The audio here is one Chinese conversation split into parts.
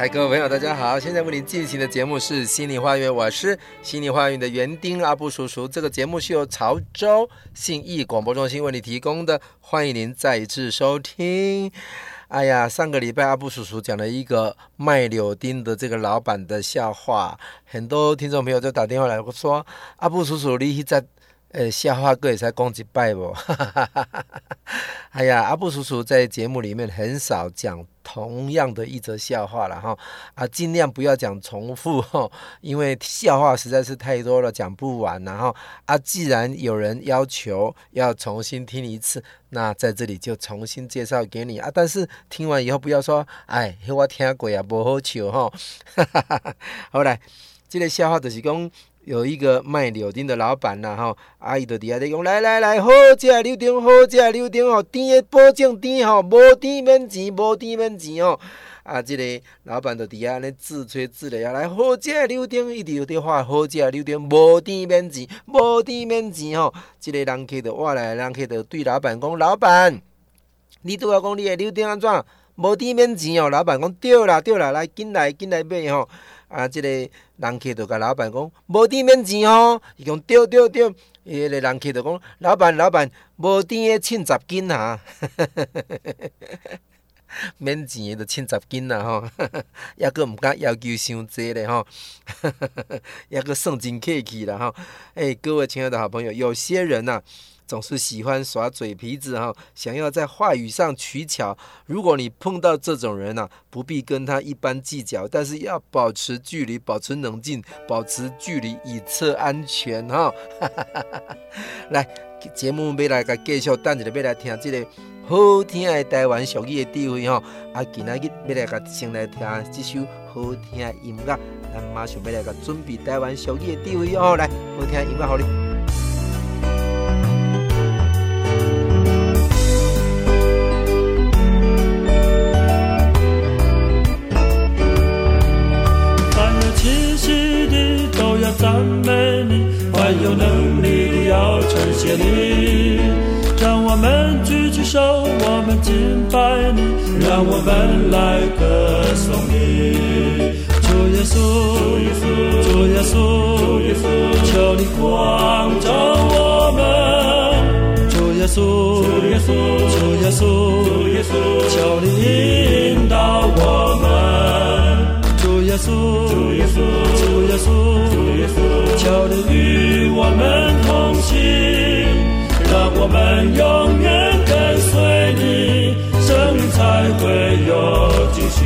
嗨，各位朋友，大家好！现在为您进行的节目是《心理花园》，我是心理花园的园丁阿布叔叔。这个节目是由潮州信义广播中心为你提供的，欢迎您再一次收听。哎呀，上个礼拜阿布叔叔讲了一个卖柳丁的这个老板的笑话，很多听众朋友就打电话来说：“阿布叔叔，你在……”呃，笑话哥也才讲几拜不？哎呀，阿布叔叔在节目里面很少讲同样的一则笑话了哈，啊，尽量不要讲重复 哈，因为笑话实在是太多了，讲不完。然后啊，既然有人要求要重新听一次，那在这里就重新介绍给你啊。但是听完以后不要说，哎，我听过啊，不好笑哈。好来，这个笑话就是讲。有一个卖柳丁的老板呐，吼，阿姨就底下在讲，来来来，好食柳丁，好食柳丁哦，甜的保证甜吼，无甜免钱，无甜免钱哦。啊，这个老板就底下咧自吹自擂啊，来好食柳丁，一直有在话好食柳丁，无甜免钱，无甜免钱吼。这个人客就话来，人客就对老板讲，老板，你拄要讲你的柳丁安怎，无甜免钱哦。老板讲对啦对啦，来进来进来买吼。啊，这个人客就甲老板讲，无甜免钱哦。伊讲对对对，伊个人客就讲，老板老板，无甜的凊十斤啊，免钱的就凊十斤啊吼，抑搁毋敢要求伤济咧吼，抑搁算真客气啦吼。诶、各位亲爱的好朋友，有些人呐、啊。总是喜欢耍嘴皮子哈，想要在话语上取巧。如果你碰到这种人呢、啊，不必跟他一般计较，但是要保持距离，保持冷静，保持距离以策安全哈。来，节目要来个继续，等一下要来听这个好听的台湾俗语的智慧哈。啊，今仔日要来个先来听这首好听的音乐，咱马上要来个准备台湾俗语的智慧哦。来，好听的音乐好哩。赞美你，凡有能力的要称谢你，让我们。举起手，我们。敬拜你，让我们。来歌颂你。主耶稣，主耶稣，主耶稣，求你光照我们。主耶稣，主耶稣，主耶稣，求你引导我们。主耶稣。要你与我们同行，让我们永远跟随你，生命才会有惊喜。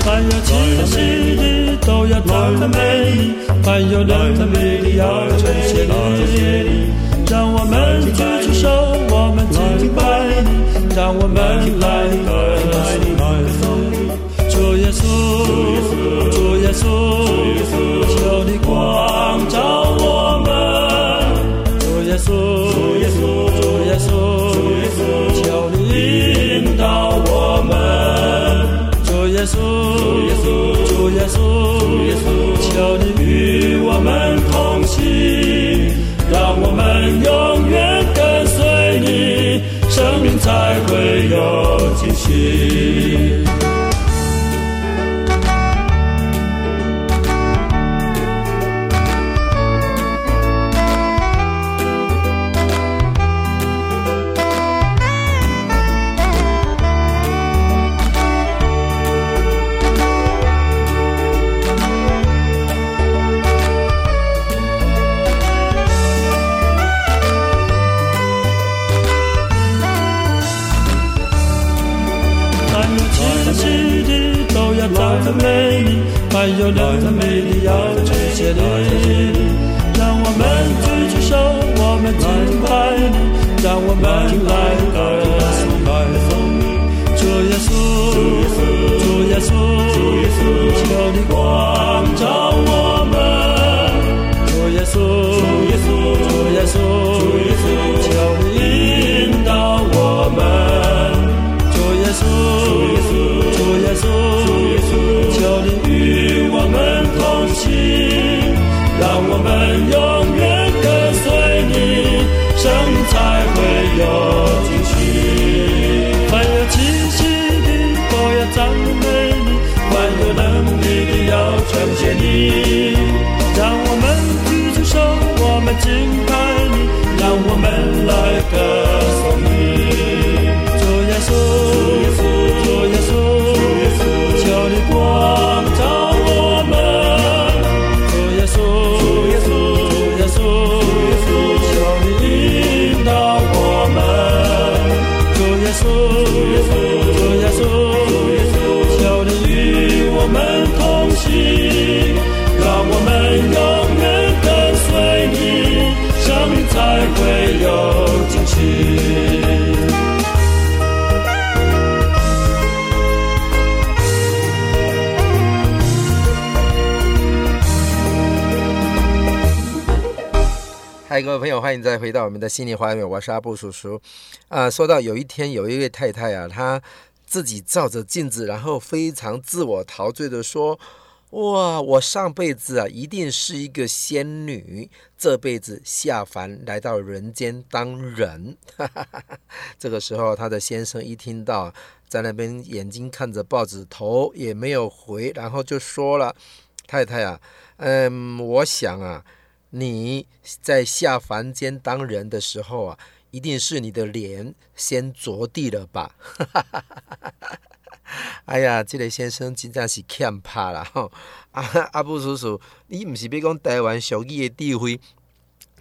凡有气息的都要赞美你，凡有能力的要称谢你，让我们举起手，我们敬拜你。让我们来才会有惊喜。还有能力的要称谢你，让我们举起手，我们敬拜你，让我们来我嗨，各位朋友，欢迎再回到我们的心灵花园，我是阿布叔叔。啊，说到有一天有一位太太啊，她自己照着镜子，然后非常自我陶醉的说：“哇，我上辈子啊，一定是一个仙女，这辈子下凡来到人间当人。”这个时候，她的先生一听到，在那边眼睛看着报纸，头也没有回，然后就说了：“太太啊，嗯，我想啊。”你在下凡间当人的时候啊，一定是你的脸先着地了吧？哎呀，这个先生真正是欠怕啦哈！阿阿布叔叔，你不是要讲台湾俗语的智慧，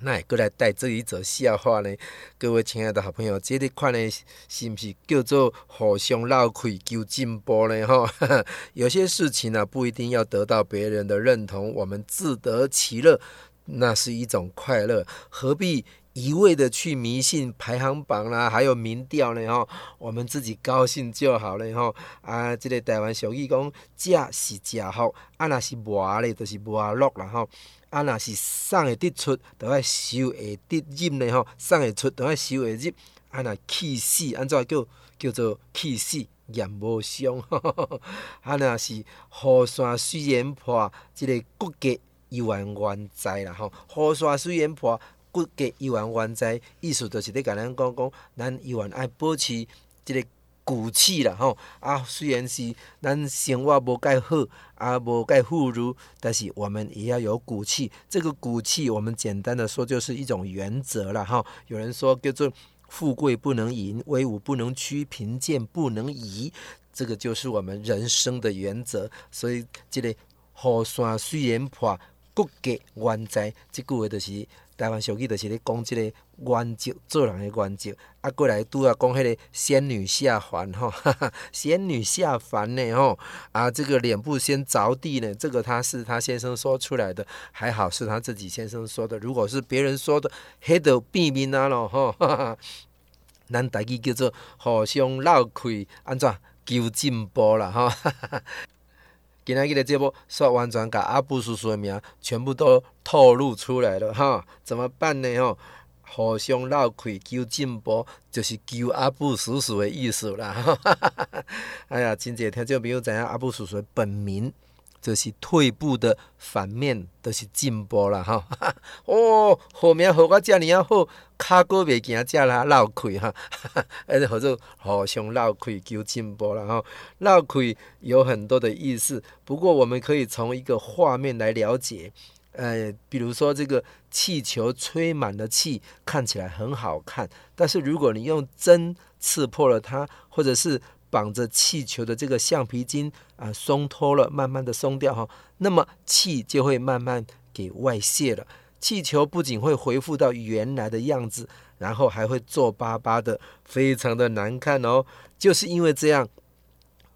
那也过来带这一则笑话呢？各位亲爱的好朋友，这个款呢，是不是叫做互相闹亏求进步呢？哈，有些事情呢、啊，不一定要得到别人的认同，我们自得其乐。那是一种快乐，何必一味的去迷信排行榜啦、还有民调呢？吼，我们自己高兴就好了。吼，啊，这个台湾俗语讲，食是食福，啊，若是磨咧，就是磨乐啦。吼，啊，若是送会得出，就爱收会得入呢。吼，送会出，就爱收会入。啊，若气死，安怎叫叫做气死也无伤。啊，若是雨伞虽然破，这个骨骼。一万万灾啦吼，雨伞虽然破，骨骼一万万灾，意思就是咧甲咱讲讲，咱依然爱保持即个骨气啦吼。啊，虽然是咱生活无介好，啊无介富裕，但是我们也要有骨气。这个骨气，我们简单的说，就是一种原则啦吼。有人说叫做富贵不能淫，威武不能屈，贫贱不能移，这个就是我们人生的原则。所以，这个河山虽然破。骨骼原在，即句话就是台湾俗语，就是咧讲即个原则，做人诶原则。啊，过来拄啊讲迄个仙女下凡吼，仙女下凡呢吼，啊，这个脸部先着地呢，这个他是他先生说出来的，还好是他自己先生说的。如果是别人说的，迄都变面啊咯吼。咱台语叫做互相闹开，安怎求进步啦吼。今天的节目说完全甲阿布叔叔的名全部都透露出来了哈，怎么办呢？吼，互相闹开求进步，就是求阿布叔叔的意思啦。哎呀，真姐听众朋友知影阿布叔叔本名。就是退步的反面，都、是进步了哈。哦，好名好我这样啊好，卡哥袂惊这啦闹开哈。而且或者互相闹开求进步了哈。闹开有很多的意思，不过我们可以从一个画面来了解。呃，比如说这个气球吹满了气，看起来很好看，但是如果你用针刺破了它，或者是绑着气球的这个橡皮筋啊，松脱了，慢慢的松掉哈，那么气就会慢慢给外泄了。气球不仅会恢复到原来的样子，然后还会皱巴巴的，非常的难看哦。就是因为这样，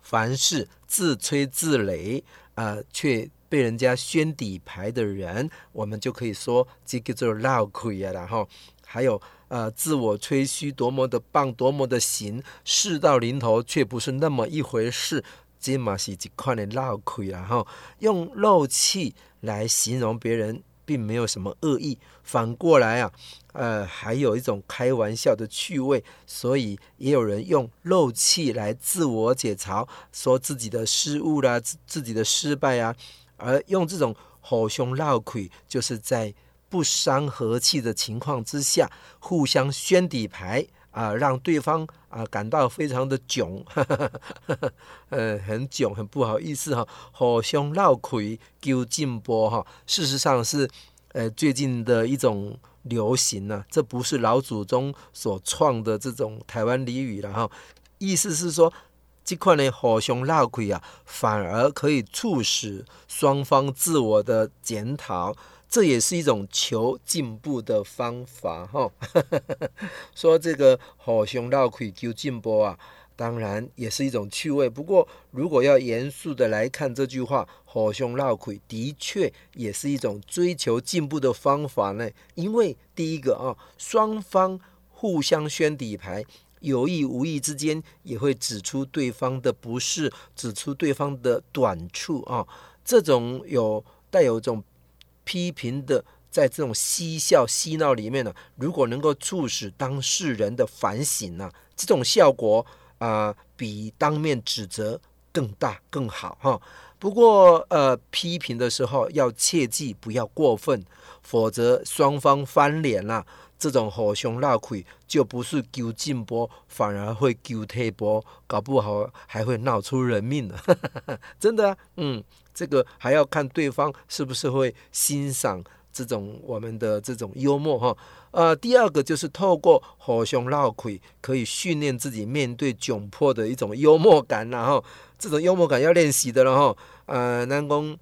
凡事自吹自擂啊，却被人家宣底牌的人，我们就可以说这个做闹亏啊。然后还有呃，自我吹嘘多么的棒，多么的行，事到临头却不是那么一回事，这嘛是一块的闹亏。然后用漏气来形容别人，并没有什么恶意，反过来啊，呃，还有一种开玩笑的趣味，所以也有人用漏气来自我解嘲，说自己的失误啦，自自己的失败啊，而用这种互相闹亏，就是在不伤和气的情况之下，互相宣底牌啊，让对方啊感到非常的囧，呃，很囧，很不好意思哈，互相闹亏求进波哈，事实上是呃最近的一种流行呢、啊，这不是老祖宗所创的这种台湾俚语了哈，意思是说，这块呢互相闹亏啊，反而可以促使双方自我的检讨。这也是一种求进步的方法，哈。说这个互相闹亏求进步啊，当然也是一种趣味。不过，如果要严肃的来看这句话，互相闹亏的确也是一种追求进步的方法呢。因为第一个啊，双方互相宣底牌，有意无意之间也会指出对方的不是，指出对方的短处啊。这种有带有一种。批评的，在这种嬉笑嬉闹里面呢，如果能够促使当事人的反省呢，这种效果啊、比当面指责更大更好哈。不过呃，批评的时候要切记不要过分，否则双方翻脸了，这种互相闹亏就不是求进步，反而会求退步，搞不好还会闹出人命呢。真的啊，嗯。这个还要看对方是不是会欣赏这种我们的这种幽默哈。呃，第二个就是透过互相闹亏，可以训练自己面对窘迫的一种幽默感，然后这种幽默感要练习的了哈。呃，南宫，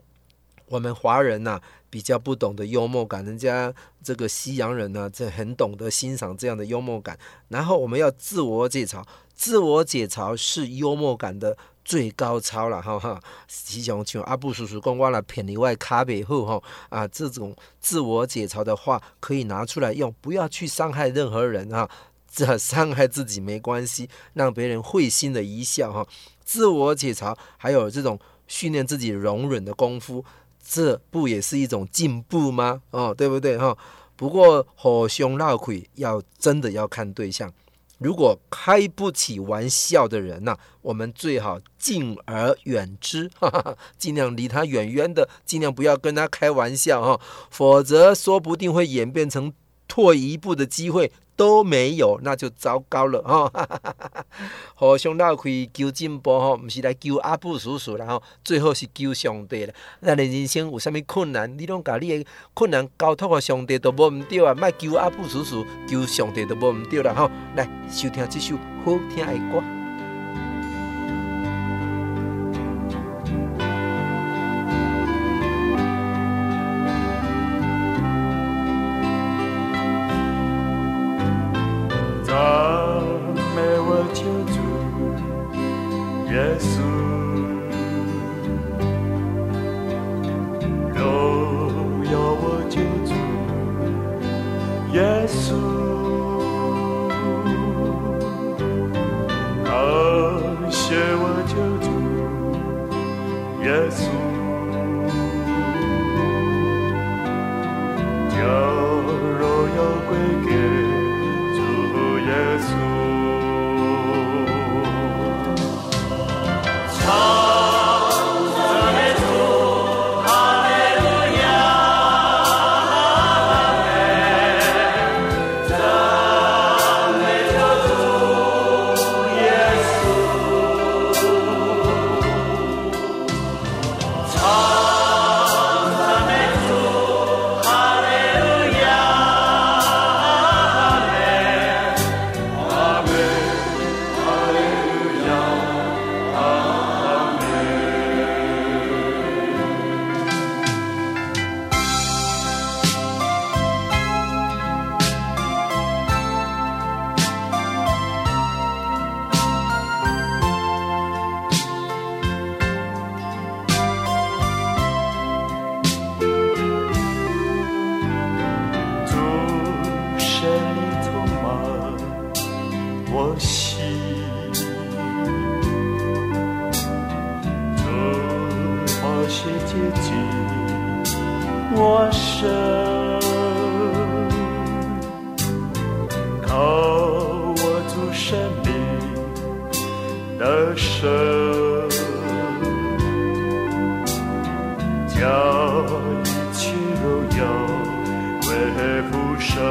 我们华人呐、比较不懂得幽默感，人家这个西洋人呢、啊，这很懂得欣赏这样的幽默感。然后我们要自我解嘲，自我解嘲是幽默感的。最高超了哈哈，时常像阿布叔叔讲，我来骗你外卡背后哈啊，这种自我解嘲的话可以拿出来用，不要去伤害任何人哈，这伤害自己没关系，让别人会心的一笑哈。自我解嘲还有这种训练自己容忍的功夫，这不也是一种进步吗？哦，对不对哈？不过互相闹鬼要真的要看对象。如果开不起玩笑的人呐、我们最好敬而远之，哈哈，尽量离他远远的，尽量不要跟他开玩笑哈，否则说不定会演变成退一步的机会都没有，那就糟糕了哈。互相绕开求进步吼，不是来求阿布叔叔然后最后是求上帝了。咱的人生有啥物困难，你拢甲你的困难交托给上帝都无唔对啊，莫求阿布叔叔，求上帝都无唔对了哈。来收听这首好听的歌。要一切都要为不舍，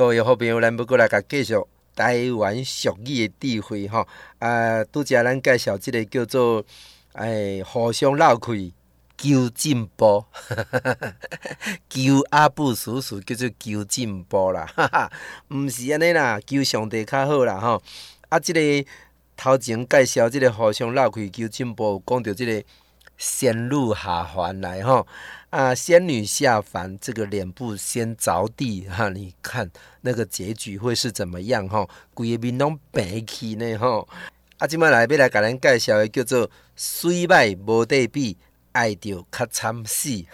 各位好朋友，咱要过来甲继续台湾俗语的智慧吼。啊，拄则咱介绍即个叫做“哎，互相闹气，求进步”，求阿布叔叔叫做求进步啦，哈哈，毋是安尼啦，求上帝较好啦吼。啊，即、个头前介绍即个互相闹气求进步，讲到即个仙女下凡来吼。啊，仙女下凡，这个脸部先着地哈，你看那个结局会是怎么样哈？规个面拢白起呢哈。啊，今麦来要来甲咱介绍的叫做水歹无得比，爱着较惨死。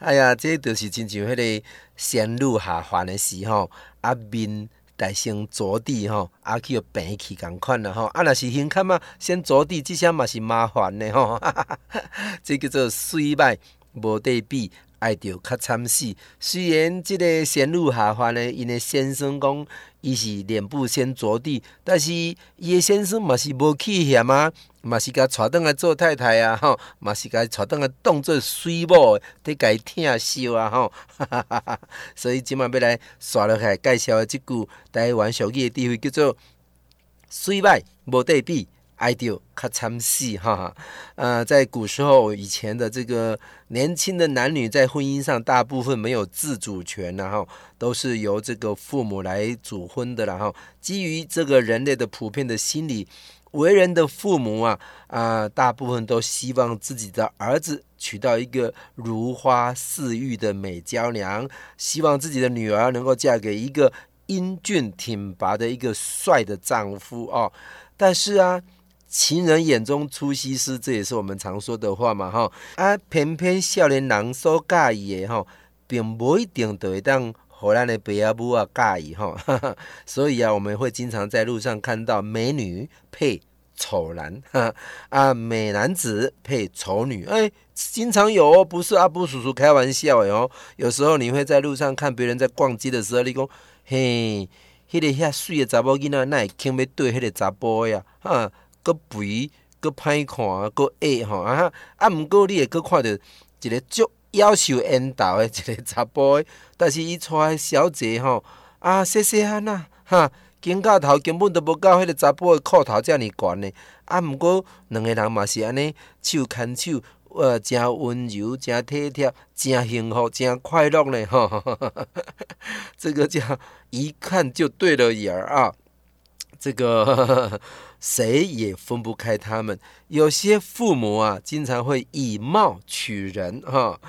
哎呀，这就是亲像迄个仙女下凡的时候，啊面。大先着地吼，啊去要病去共款啦吼，啊若是胸坎嘛，先着地，即些嘛是麻烦的吼，这叫做水歹无得比，爱着较惨死。虽然即个仙女下凡呢，因的先生讲，伊是脸部先着地，但是伊的先生嘛是无气嫌啊。嘛是甲带倒来做太太啊，吼！嘛是甲带倒来当做水某，得甲伊疼惜啊，吼！所以今麦要来刷落来介绍的即句台湾俗语的智慧，叫做“水歹无得比，爱着较惨死”哈哈。呃，在古时候以前的这个年轻的男女在婚姻上，大部分没有自主权，然后都是由这个父母来主婚的，然后基于这个人类的普遍的心理。为人的父母啊，啊，大部分都希望自己的儿子娶到一个如花似玉的美娇娘，希望自己的女儿能够嫁给一个英俊挺拔的一个帅的丈夫哦。但是啊，情人眼中出西施，这也是我们常说的话嘛，哈啊，偏偏少年人所介意的哈，并不一定就会当荷兰的贝亚布啊介意哈，所以啊，我们会经常在路上看到美女配。丑男哈啊，美男子配丑女，哎，经常有哦，不是阿布叔叔开玩笑的哦。有时候你会在路上看别人在逛街的时候，你讲嘿，迄、那个遐水的查某囡仔，那会肯要对迄个查甫呀？哈，搁肥，搁歹看，搁矮吼啊！啊，毋过你会搁看到一个足夭寿缘投的一个查甫，但是伊带小姐吼啊，细细汉啊，哈。肩胛头根本都无到迄个查甫的裤头遮尔悬呢，啊，毋过两个人嘛是安尼手牵手，呃，诚温柔，诚体贴，诚幸福，诚快乐呢，吼、这个叫一看就对了眼儿啊，这个 谁也分不开他们。有些父母啊，经常会以貌取人，哈、哦，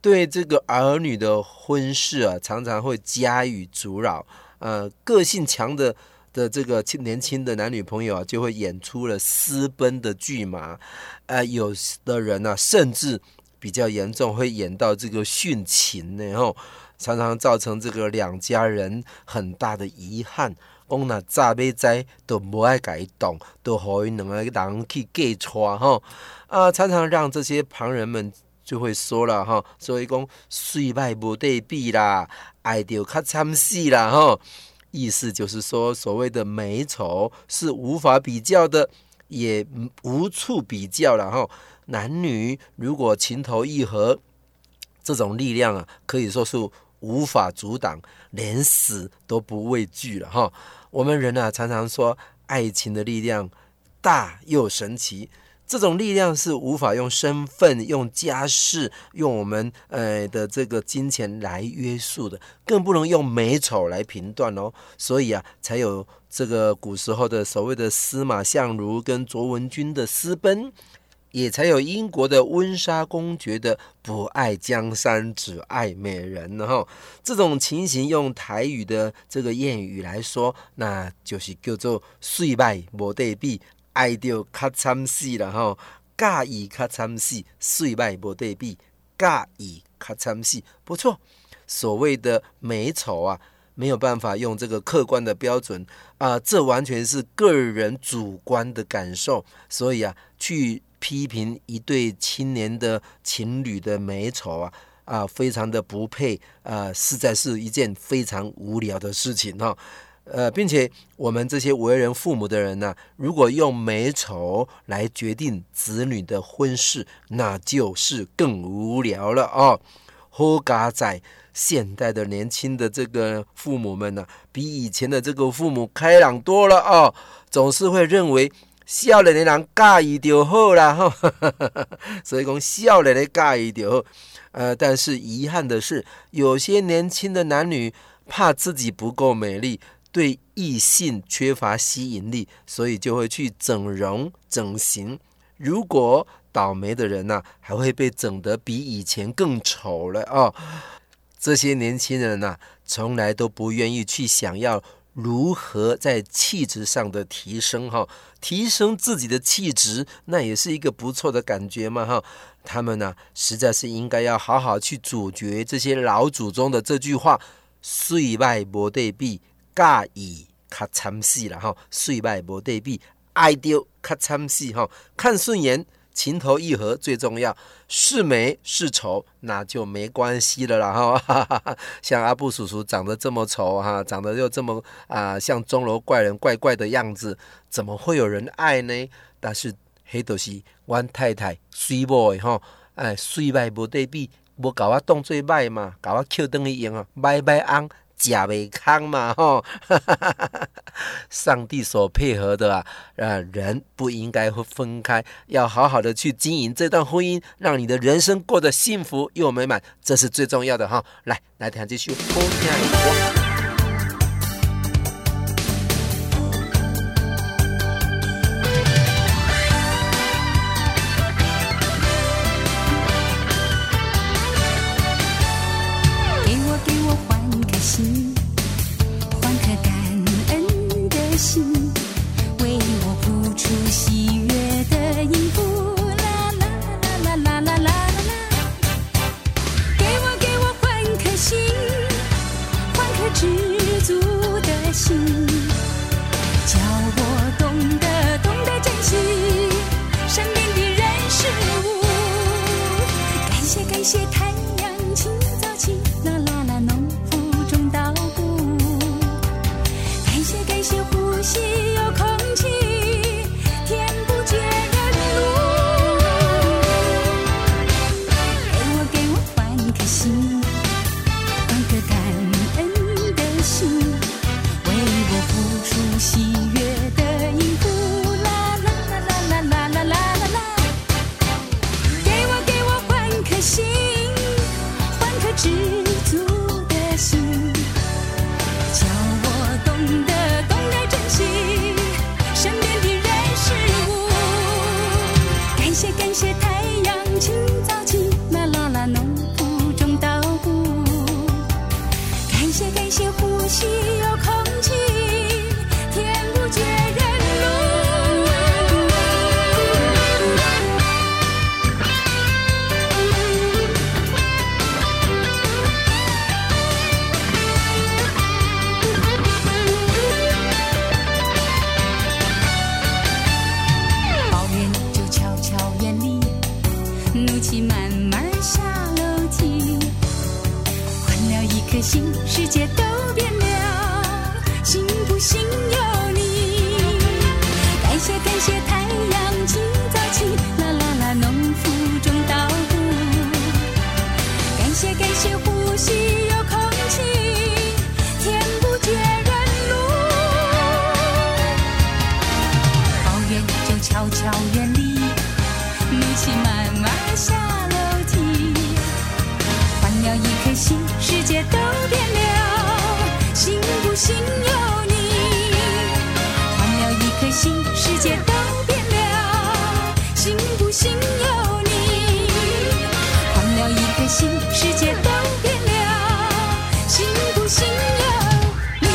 对这个儿女的婚事啊，常常会加以阻扰。呃，个性强的的这个年轻的男女朋友啊，就会演出了私奔的剧码。呃，有的人呢、啊，甚至比较严重，会演到这个殉情。然后，常常造成这个两家人很大的遗憾。讲那早要知都无爱改动，都互因两个人去嫁娶哈啊，常常让这些旁人们就会说了哈，所以讲水歹无得比啦，爱着较惨死啦哈。意思就是说，所谓的美丑是无法比较的，也无处比较了哈。男女如果情投意合，这种力量啊，可以说是无法阻挡，连死都不畏惧了哈。我们人啊，常常说爱情的力量大又神奇，这种力量是无法用身份、用家世、用我们呃的这个金钱来约束的，更不能用美丑来评断哦。所以啊，才有这个古时候的所谓的司马相如跟卓文君的私奔。也才有英国的温莎公爵的不爱江山只爱美人，然后这种情形用台语的这个谚语来说，那就是叫做水歹无得比，爱到较惨死了哈，嫁伊较惨死，水歹无得比，嫁伊较惨死，不错。所谓的美丑啊，没有办法用这个客观的标准啊、这完全是个人主观的感受，所以啊，去。批评一对青年的情侣的美丑啊啊，非常的不配啊，实在是一件非常无聊的事情哈。呃，并且我们这些为人父母的人呢、如果用美丑来决定子女的婚事，那就是更无聊了哦。好嘎仔现代的年轻的这个父母们呢、比以前的这个父母开朗多了哦，总是会认为。少年的人嫁伊就好啦，哈，所以讲少年的嫁伊就好。呃，但是遗憾的是，有些年轻的男女怕自己不够美丽，对异性缺乏吸引力，所以就会去整容整形。如果倒霉的人呢、还会被整得比以前更丑了哦。这些年轻人呢、从来都不愿意去想要。如何在气质上的提升哈，提升自己的气质，那也是一个不错的感觉嘛哈。他们呢，实在是应该要好好去咀嚼这些老祖宗的这句话：水歹无得比，嫁伊较惨死了哈。水歹无得比，爱到较惨死哈。看顺眼。情投意合最重要，是美是丑那就没关系了啦哈。像阿布叔叔长得这么丑哈，长得又这么啊、呃，像钟楼怪人怪怪的样子，怎么会有人爱呢？但是黑都是阮太太水某的哈，哎，水歹无得比，无搞我当做歹嘛，搞我扣等于用啊，歹歹昂。假为康嘛，吼！上帝所配合的啊，呃，人不应该会分开，要好好的去经营这段婚姻，让你的人生过得幸福又美满，这是最重要的哈。来，来听这首好听的歌。世界都变了，幸不幸有你？换了一颗心，世界都变了，幸不幸有你？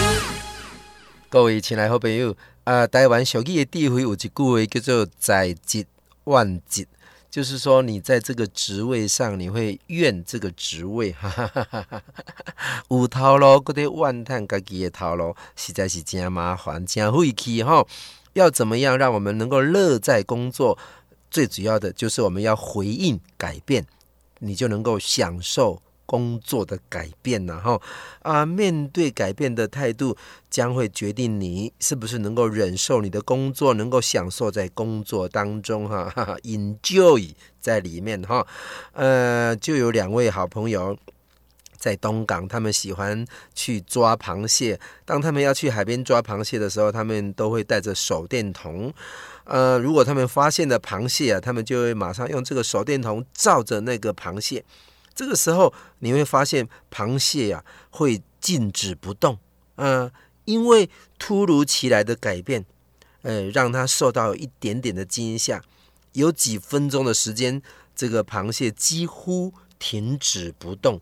各位亲爱好朋友，啊，台湾俗语的智慧有一句话叫做“在职愿绩”。就是说，你在这个职位上，你会怨这个职位，哈哈哈哈哈。有头路，嗰啲怨叹家己的头路，实在是真麻烦，真费气哈。要怎么样让我们能够乐在工作？最主要的就是我们要回应改变，你就能够享受。工作的改变，然后啊，面对改变的态度，将会决定你是不是能够忍受你的工作，能够享受在工作当中哈，enjoy 在里面哈。呃，就有两位好朋友在东港，他们喜欢去抓螃蟹。当他们要去海边抓螃蟹的时候，他们都会带着手电筒。呃，如果他们发现了螃蟹啊，他们就会马上用这个手电筒照着那个螃蟹。这个时候你会发现螃蟹呀、啊、会静止不动，嗯、呃，因为突如其来的改变，呃，让它受到一点点的惊吓，有几分钟的时间，这个螃蟹几乎停止不动，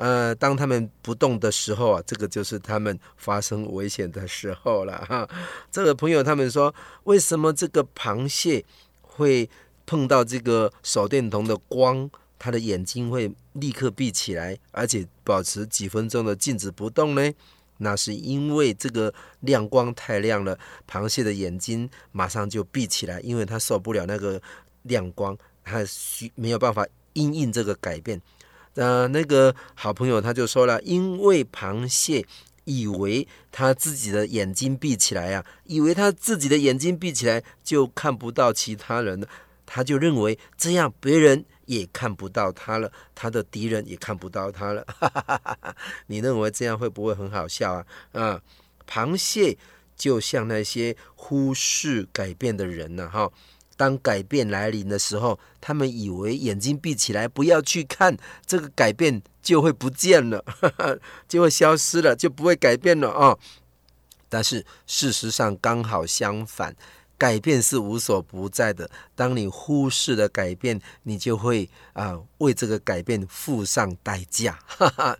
呃，当他们不动的时候啊，这个就是他们发生危险的时候了哈。这个朋友他们说，为什么这个螃蟹会碰到这个手电筒的光？它的眼睛会立刻闭起来，而且保持几分钟的静止不动呢？那是因为这个亮光太亮了，螃蟹的眼睛马上就闭起来，因为它受不了那个亮光，它需没有办法因应这个改变。呃，那个好朋友他就说了，因为螃蟹以为他自己的眼睛闭起来啊，以为他自己的眼睛闭起来就看不到其他人了，他就认为这样别人。也看不到他了，他的敌人也看不到他了。你认为这样会不会很好笑啊？啊，螃蟹就像那些忽视改变的人呢，哈。当改变来临的时候，他们以为眼睛闭起来，不要去看这个改变就会不见了，就会消失了，就不会改变了啊。但是事实上刚好相反。改变是无所不在的。当你忽视了改变，你就会啊、为这个改变付上代价。哈哈，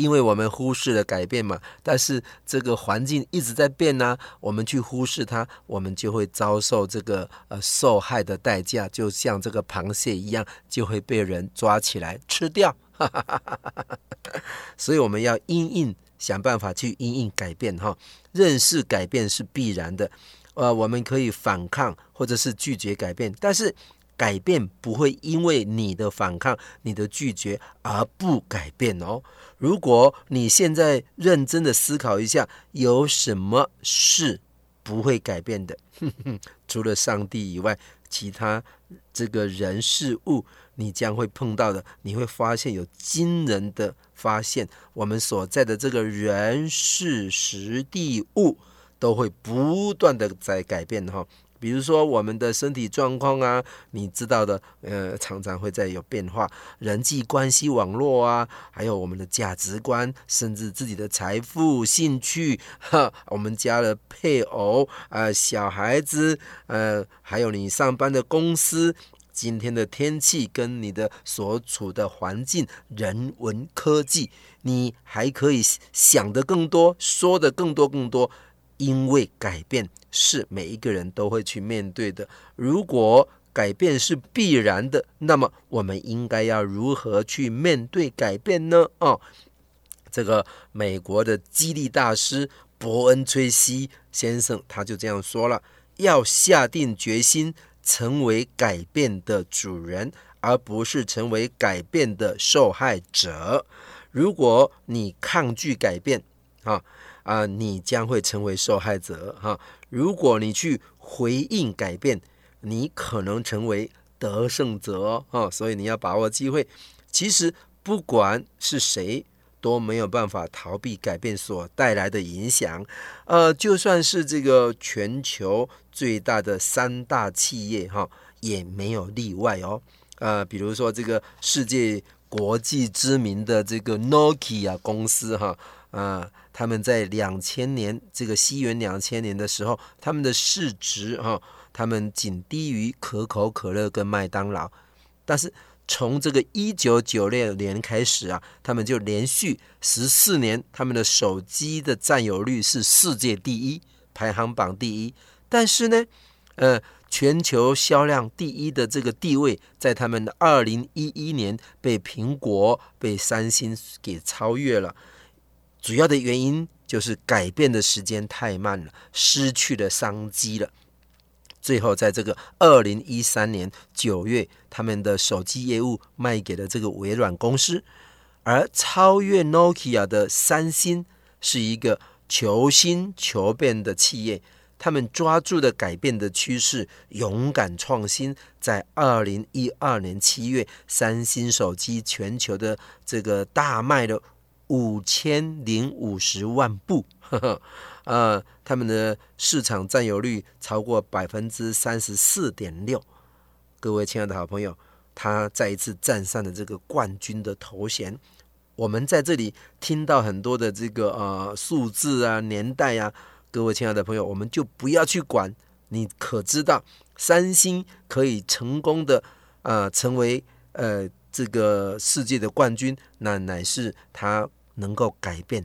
因为我们忽视了改变嘛。但是这个环境一直在变呢、我们去忽视它，我们就会遭受这个呃受害的代价，就像这个螃蟹一样，就会被人抓起来吃掉。所以我们要因应想办法去因应改变哈，认识改变是必然的。呃，我们可以反抗或者是拒绝改变，但是改变不会因为你的反抗、你的拒绝而不改变哦。如果你现在认真的思考一下，有什么是不会改变的？除了上帝以外，其他这个人事物，你将会碰到的，你会发现有惊人的发现。我们所在的这个人事时地物。都会不断的在改变哈，比如说我们的身体状况啊，你知道的，呃，常常会在有变化，人际关系网络啊，还有我们的价值观，甚至自己的财富、兴趣，哈，我们家的配偶啊、小孩子，呃，还有你上班的公司，今天的天气跟你的所处的环境、人文科技，你还可以想得更多，说得更多更多。因为改变是每一个人都会去面对的。如果改变是必然的，那么我们应该要如何去面对改变呢？哦，这个美国的激励大师伯恩·崔西先生他就这样说了：要下定决心成为改变的主人，而不是成为改变的受害者。如果你抗拒改变，啊啊，你将会成为受害者哈。如果你去回应改变，你可能成为得胜者哦。哈，所以你要把握机会。其实不管是谁，都没有办法逃避改变所带来的影响。呃，就算是这个全球最大的三大企业哈，也没有例外哦。呃，比如说这个世界国际知名的这个 Nokia 公司哈。啊、他们在两千年这个西元两千年的时候，他们的市值哈、他们仅低于可口可乐跟麦当劳。但是从这个一九九六年开始啊，他们就连续十四年，他们的手机的占有率是世界第一，排行榜第一。但是呢，呃，全球销量第一的这个地位，在他们的二零一一年被苹果、被三星给超越了。主要的原因就是改变的时间太慢了，失去了商机了。最后，在这个二零一三年九月，他们的手机业务卖给了这个微软公司，而超越 Nokia 的三星是一个求新求变的企业，他们抓住了改变的趋势，勇敢创新。在二零一二年七月，三星手机全球的这个大卖了。五千零五十万部，呵呵，呃，他们的市场占有率超过百分之三十四点六。各位亲爱的好朋友，他再一次站上了这个冠军的头衔。我们在这里听到很多的这个呃数字啊、年代啊，各位亲爱的朋友，我们就不要去管。你可知道，三星可以成功的呃成为呃这个世界的冠军，那乃是他。能够改变，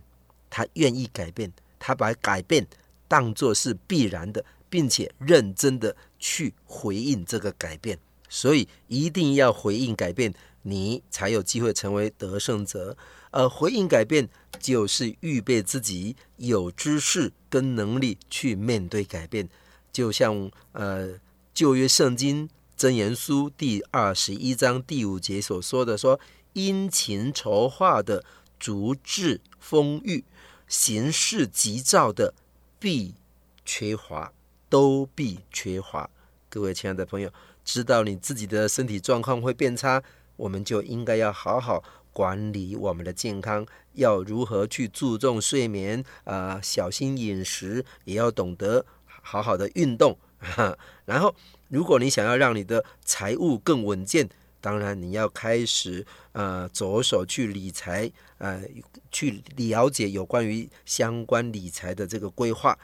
他愿意改变，他把改变当作是必然的，并且认真的去回应这个改变。所以一定要回应改变，你才有机会成为得胜者。而回应改变，就是预备自己有知识跟能力去面对改变。就像呃旧约圣经箴言书第二十一章第五节所说的：说殷勤筹划的。足智丰裕、行事急躁的，必缺乏，都必缺乏。各位亲爱的朋友，知道你自己的身体状况会变差，我们就应该要好好管理我们的健康。要如何去注重睡眠啊、呃？小心饮食，也要懂得好好的运动。然后，如果你想要让你的财务更稳健，当然，你要开始呃着手去理财，呃，去了解有关于相关理财的这个规划。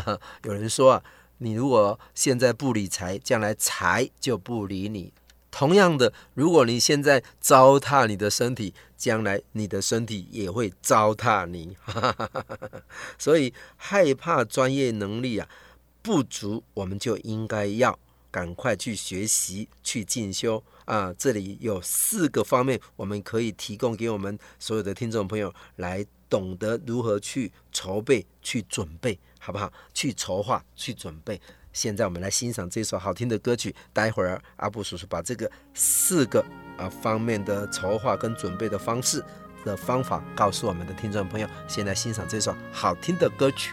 有人说啊，你如果现在不理财，将来财就不理你。同样的，如果你现在糟蹋你的身体，将来你的身体也会糟蹋你。所以，害怕专业能力啊不足，我们就应该要赶快去学习、去进修。啊，这里有四个方面，我们可以提供给我们所有的听众朋友来懂得如何去筹备、去准备，好不好？去筹划、去准备。现在我们来欣赏这首好听的歌曲。待会儿阿布叔叔把这个四个啊方面的筹划跟准备的方式的方法告诉我们的听众朋友。先来欣赏这首好听的歌曲。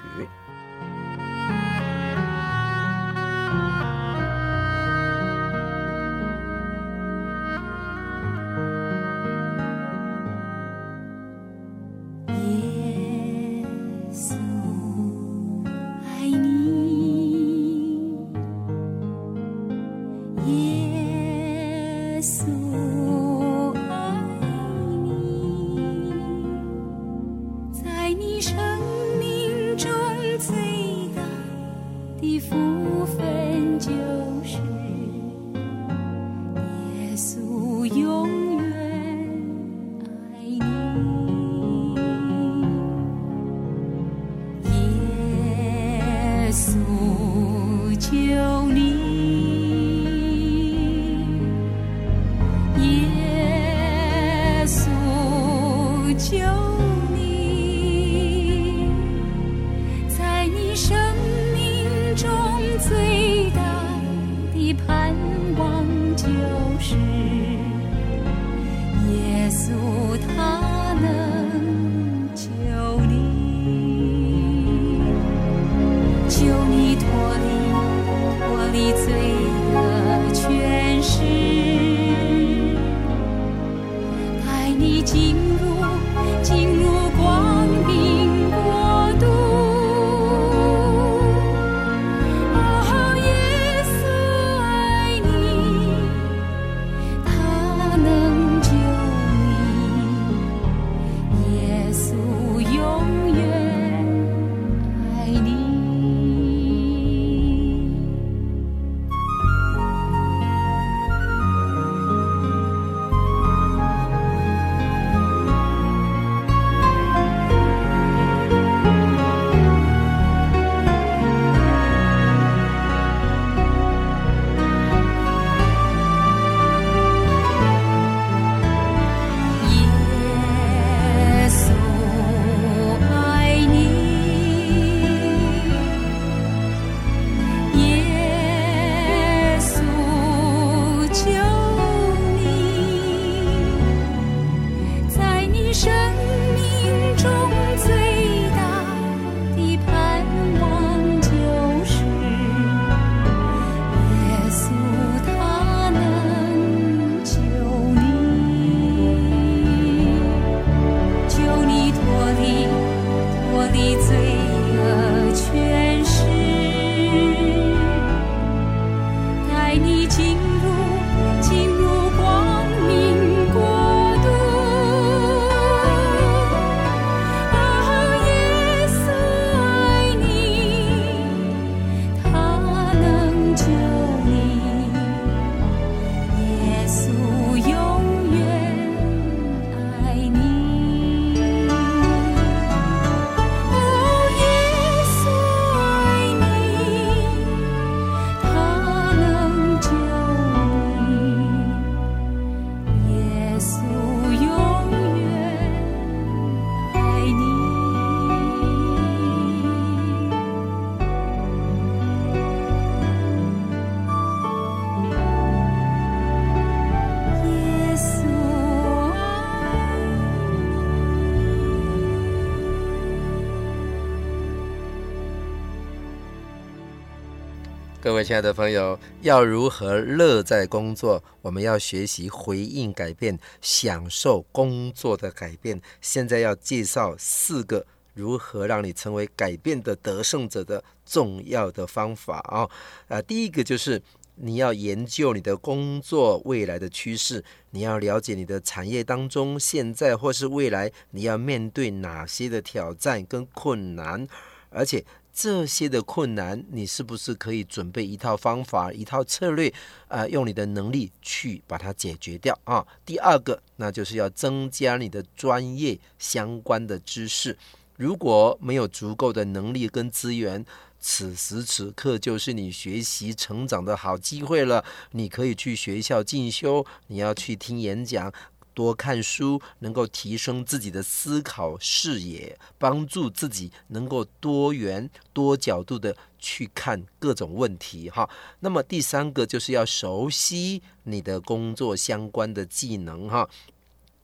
各位亲爱的朋友，要如何乐在工作？我们要学习回应改变，享受工作的改变。现在要介绍四个如何让你成为改变的得胜者的重要的方法啊！啊、呃，第一个就是你要研究你的工作未来的趋势，你要了解你的产业当中现在或是未来你要面对哪些的挑战跟困难，而且。这些的困难，你是不是可以准备一套方法、一套策略，呃，用你的能力去把它解决掉啊？第二个，那就是要增加你的专业相关的知识。如果没有足够的能力跟资源，此时此刻就是你学习成长的好机会了。你可以去学校进修，你要去听演讲。多看书，能够提升自己的思考视野，帮助自己能够多元、多角度的去看各种问题。哈，那么第三个就是要熟悉你的工作相关的技能。哈，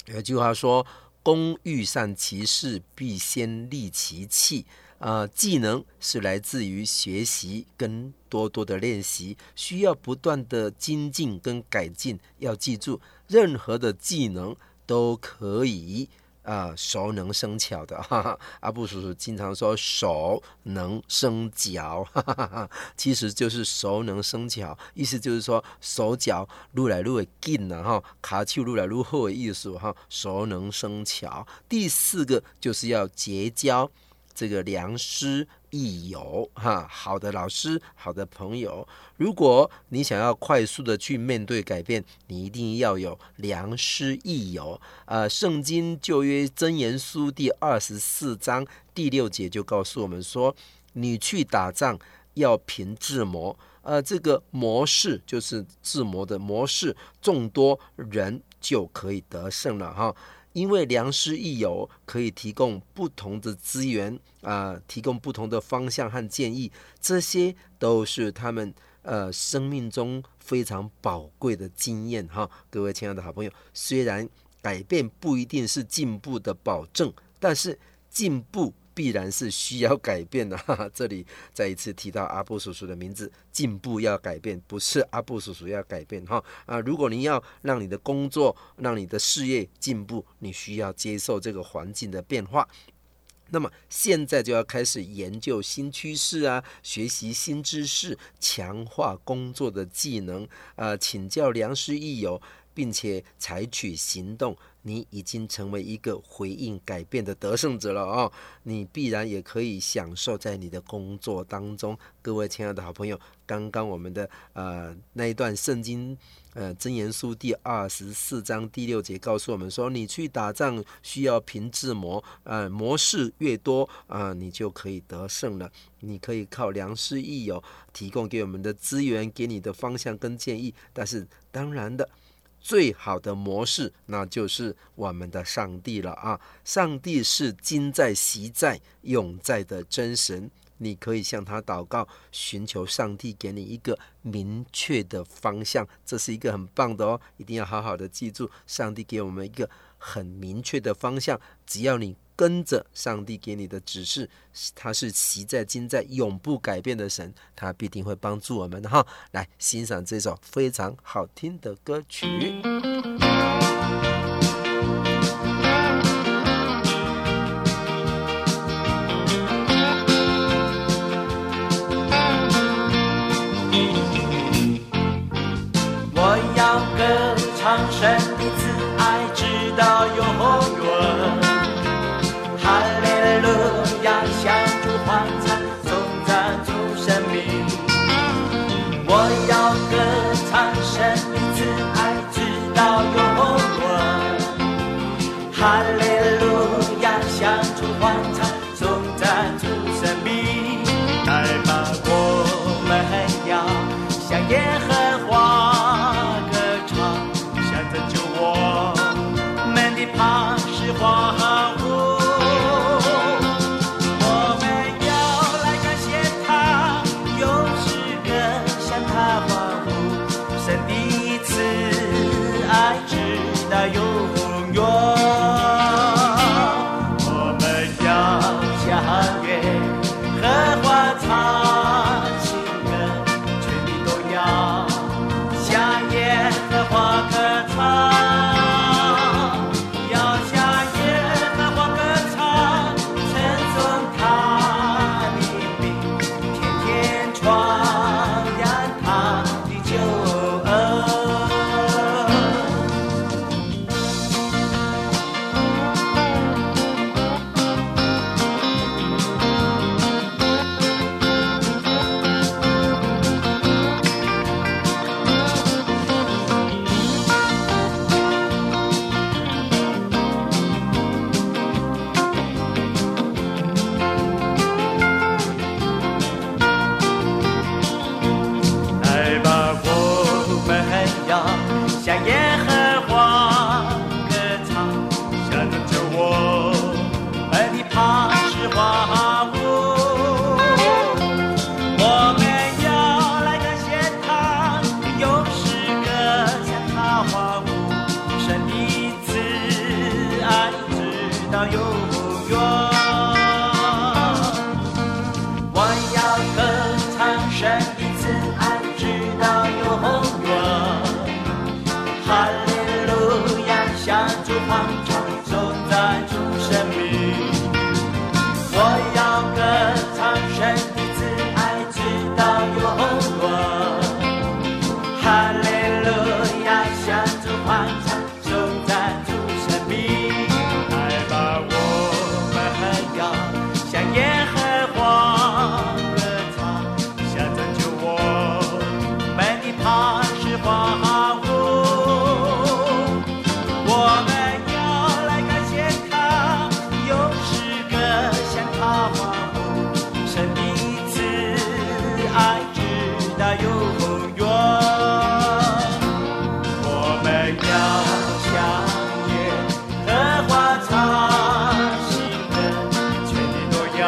有句话说：“工欲善其事，必先利其器。”啊，技能是来自于学习跟多多的练习，需要不断的精进跟改进。要记住，任何的技能都可以啊，熟能生巧的。哈哈，阿布叔叔经常说“熟能生巧”，哈哈哈，其实就是熟能生巧，意思就是说手脚撸来撸的劲了哈，卡丘撸来撸后的艺术哈，熟能生巧。第四个就是要结交。这个良师益友，哈，好的老师，好的朋友。如果你想要快速的去面对改变，你一定要有良师益友。呃，圣经旧约箴言书第二十四章第六节就告诉我们说，你去打仗要凭智谋，呃，这个谋士就是智谋的谋士，众多人就可以得胜了，哈。因为良师益友可以提供不同的资源啊、提供不同的方向和建议，这些都是他们呃生命中非常宝贵的经验哈。各位亲爱的好朋友，虽然改变不一定是进步的保证，但是进步必然是需要改变的。哈哈，这里再一次提到阿布叔叔的名字，进步要改变，不是阿布叔叔要改变哈啊！如果你要让你的工作、让你的事业进步，你需要接受这个环境的变化。那么现在就要开始研究新趋势啊，学习新知识，强化工作的技能，呃，请教良师益友，并且采取行动。你已经成为一个回应改变的得胜者了哦，你必然也可以享受在你的工作当中。各位亲爱的好朋友，刚刚我们的呃那一段圣经。呃，箴言书第二十四章第六节告诉我们说，你去打仗需要凭治魔，呃，谋士越多啊，你就可以得胜了。你可以靠良师益友提供给我们的资源，给你的方向跟建议。但是当然的，最好的模式那就是我们的上帝了啊！上帝是今在、昔在、永在的真神。你可以向他祷告，寻求上帝给你一个明确的方向，这是一个很棒的哦，一定要好好的记住，上帝给我们一个很明确的方向，只要你跟着上帝给你的指示，他是昔在、今在、永不改变的神，他必定会帮助我们的哈。来欣赏这首非常好听的歌曲。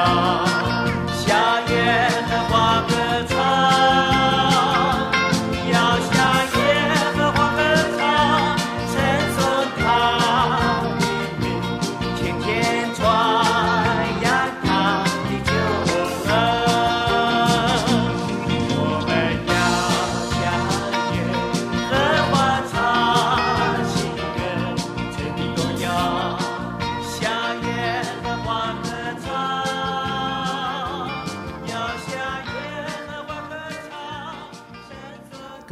Maria.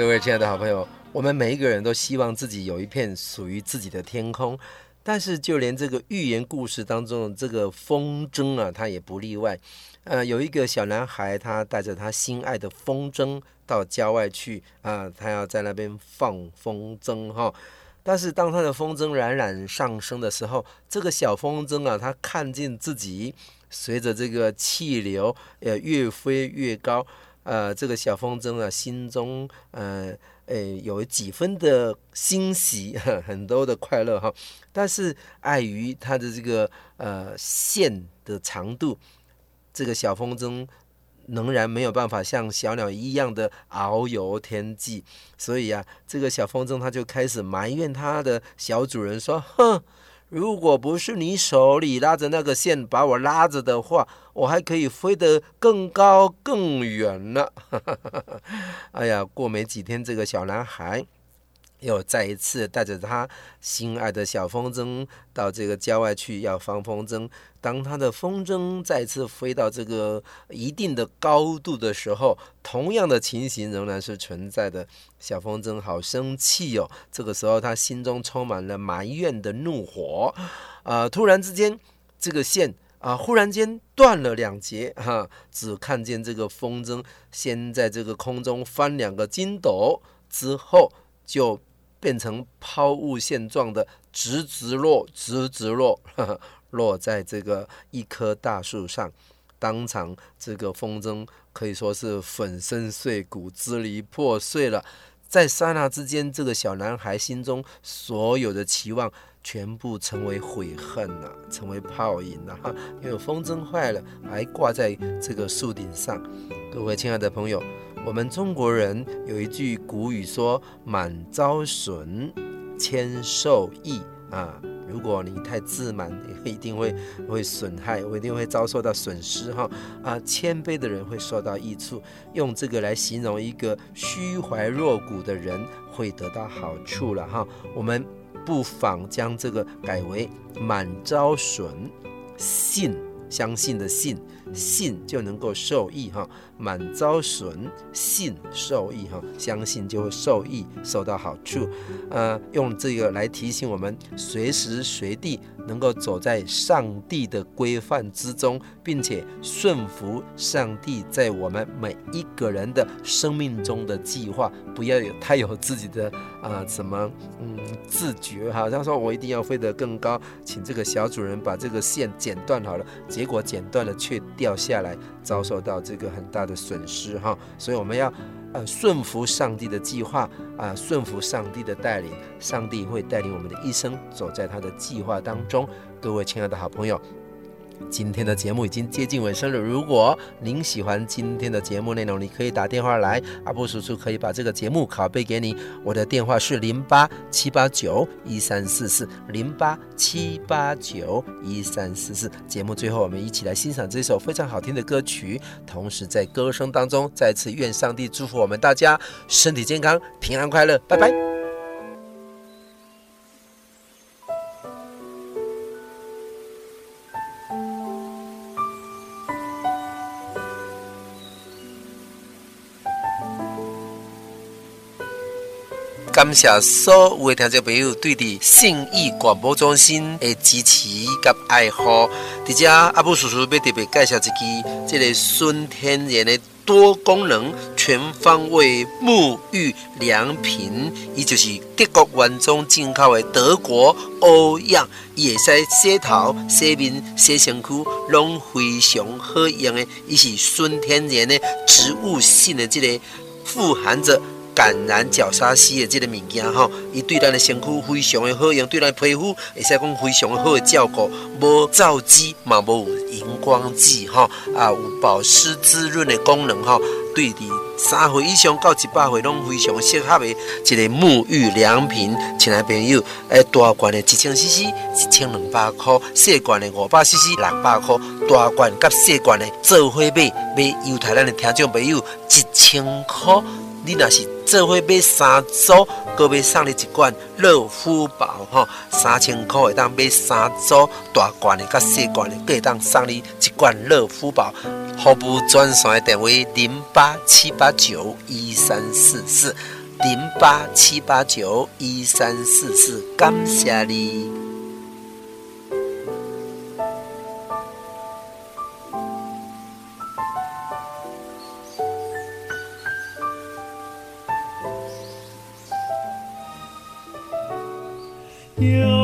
各位亲爱的好朋友，我们每一个人都希望自己有一片属于自己的天空，但是就连这个寓言故事当中的这个风筝啊，它也不例外。呃，有一个小男孩，他带着他心爱的风筝到郊外去啊，他要在那边放风筝哈。但是当他的风筝冉冉上升的时候，这个小风筝啊，他看见自己随着这个气流，呃，越飞越高。呃，这个小风筝啊，心中呃呃有几分的欣喜，很多的快乐哈。但是碍于它的这个呃线的长度，这个小风筝。仍然没有办法像小鸟一样的遨游天际，所以啊，这个小风筝它就开始埋怨它的小主人说：“哼，如果不是你手里拉着那个线把我拉着的话，我还可以飞得更高更远呢。”哎呀，过没几天，这个小男孩。又再一次带着他心爱的小风筝到这个郊外去要放风筝。当他的风筝再次飞到这个一定的高度的时候，同样的情形仍然是存在的。小风筝好生气哦！这个时候他心中充满了埋怨的怒火。啊、突然之间，这个线啊、忽然间断了两截哈、只看见这个风筝先在这个空中翻两个筋斗之后就。变成抛物线状的，直直落，直直落呵呵，落在这个一棵大树上，当场这个风筝可以说是粉身碎骨，支离破碎了。在刹那之间，这个小男孩心中所有的期望全部成为悔恨了，成为泡影了。因为风筝坏了，还挂在这个树顶上。各位亲爱的朋友。我们中国人有一句古语说：“满招损，谦受益。”啊，如果你太自满，你 一定会会损害，我一定会遭受到损失哈。啊，谦卑的人会受到益处，用这个来形容一个虚怀若谷的人会得到好处了哈。我们不妨将这个改为“满招损，信”，相信的“信”。信就能够受益哈，满招损，信受益哈，相信就会受益，受到好处。呃，用这个来提醒我们，随时随地能够走在上帝的规范之中，并且顺服上帝在我们每一个人的生命中的计划，不要有太有自己的啊、什么嗯自觉哈。他说我一定要飞得更高，请这个小主人把这个线剪断好了，结果剪断了却。掉下来，遭受到这个很大的损失哈，所以我们要呃顺服上帝的计划啊，顺服上帝的带领，上帝会带领我们的一生走在他的计划当中。各位亲爱的好朋友。今天的节目已经接近尾声了。如果您喜欢今天的节目内容，你可以打电话来，阿布叔叔可以把这个节目拷贝给你。我的电话是零八七八九一三四四零八七八九一三四四。节目最后，我们一起来欣赏这首非常好听的歌曲，同时在歌声当中再次愿上帝祝福我们大家身体健康、平安快乐。拜拜。感谢所有的听众朋友对的信义广播中心的支持跟爱护。在这阿布叔叔要特别介绍一支这个纯天然的多功能全方位沐浴良品，伊就是德国原装进口的德国欧漾，伊会使洗头、洗面、洗身躯，拢非常好用的。伊是纯天然的植物性的这个富含着。橄榄角鲨烯的这个物件吼，伊对咱的身躯非常的好用，对咱皮肤会使讲非常的好的照顾，无皂基嘛，无荧光剂吼，啊，有保湿滋润的功能吼，对的三岁以上到一百岁拢非常适合的一个沐浴良品。亲爱朋友，诶，大罐的一千 CC 一千两百块，细罐的五百 CC 六百块，大罐甲细罐的做伙买，买犹太咱的听众朋友一千块。你若是做伙买三组，阁买送你一罐乐肤宝吼，三千块会当买三组大罐的、甲细罐的，阁会当送你一罐乐肤宝。服务专线电话零八七八九一三四四零八七八九一三四四，感谢你。you.